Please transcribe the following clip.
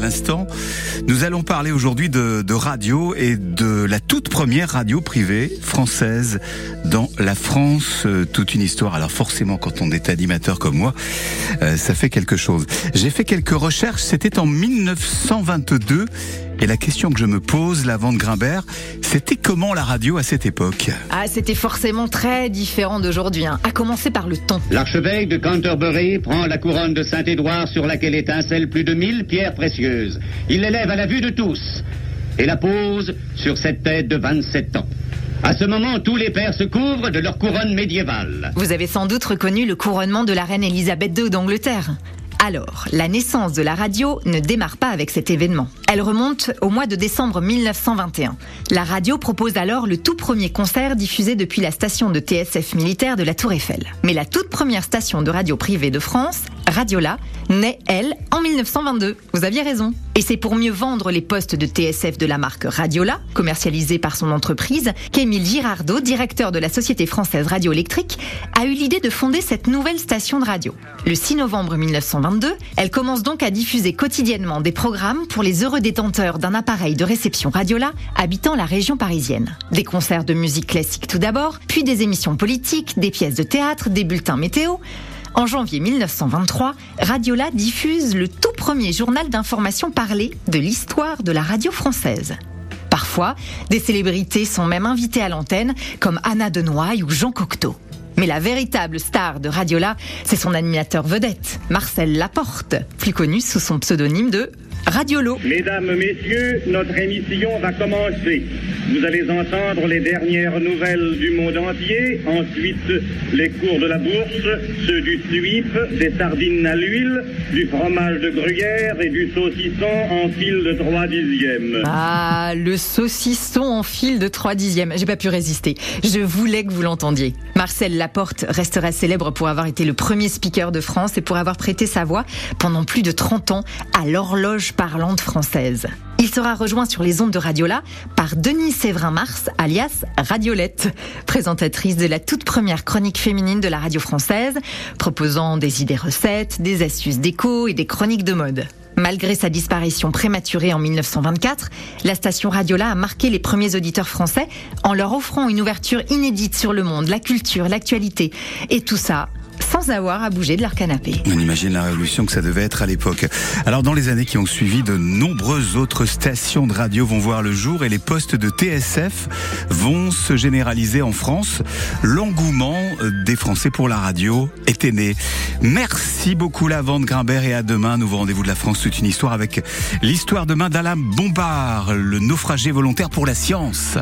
l'instant. Nous allons parler aujourd'hui de, de, radio et de la toute première radio privée française dans la France. Euh, toute une histoire. Alors forcément, quand on est animateur comme moi, euh, ça fait quelque chose. J'ai fait quelques recherches. C'était en 1922. Et la question que je me pose, la vente Grimbert, c'était comment la radio à cette époque? Ah, c'était forcément très différent d'aujourd'hui, hein. à commencer par le ton. L'archevêque de Canterbury prend la couronne de Saint-Édouard sur laquelle étincellent plus de mille pierres précieuses. Il l'élève à la vue de tous et la pose sur cette tête de 27 ans. À ce moment, tous les pères se couvrent de leur couronne médiévale. Vous avez sans doute reconnu le couronnement de la reine Elisabeth II d'Angleterre. Alors, la naissance de la radio ne démarre pas avec cet événement. Elle remonte au mois de décembre 1921. La radio propose alors le tout premier concert diffusé depuis la station de TSF militaire de la Tour Eiffel. Mais la toute première station de radio privée de France, Radiola, naît, elle, en 1922. Vous aviez raison. Et c'est pour mieux vendre les postes de TSF de la marque Radiola, commercialisés par son entreprise, qu'Émile Girardot, directeur de la Société française radioélectrique, a eu l'idée de fonder cette nouvelle station de radio. Le 6 novembre 1922, elle commence donc à diffuser quotidiennement des programmes pour les heureux détenteurs d'un appareil de réception Radiola habitant la région parisienne. Des concerts de musique classique tout d'abord, puis des émissions politiques, des pièces de théâtre, des bulletins météo. En janvier 1923, Radiola diffuse le tout premier journal d'information parlé de l'histoire de la radio française. Parfois, des célébrités sont même invitées à l'antenne, comme Anna Denoy ou Jean Cocteau. Mais la véritable star de Radiola, c'est son animateur vedette, Marcel Laporte, plus connu sous son pseudonyme de Radiolo. Mesdames, Messieurs, notre émission va commencer. Vous allez entendre les dernières nouvelles du monde entier, ensuite les cours de la bourse, ceux du suif, des sardines à l'huile, du fromage de gruyère et du saucisson en fil de 3 dixièmes. Ah, le saucisson en fil de 3 dixièmes. J'ai pas pu résister. Je voulais que vous l'entendiez. Marcel Laporte restera célèbre pour avoir été le premier speaker de France et pour avoir prêté sa voix pendant plus de 30 ans à l'horloge parlante française. Il sera rejoint sur les ondes de Radiola par Denis Séverin-Mars, alias Radiolette, présentatrice de la toute première chronique féminine de la radio française, proposant des idées recettes, des astuces déco et des chroniques de mode. Malgré sa disparition prématurée en 1924, la station Radiola a marqué les premiers auditeurs français en leur offrant une ouverture inédite sur le monde, la culture, l'actualité. Et tout ça sans avoir à bouger de leur canapé. On imagine la révolution que ça devait être à l'époque. Alors dans les années qui ont suivi, de nombreuses autres stations de radio vont voir le jour et les postes de TSF vont se généraliser en France. L'engouement des Français pour la radio était né. Merci beaucoup Lavande Grimbert et à demain. Nouveau rendez-vous de la France, toute une histoire avec l'histoire demain d'Alain Bombard, le naufragé volontaire pour la science.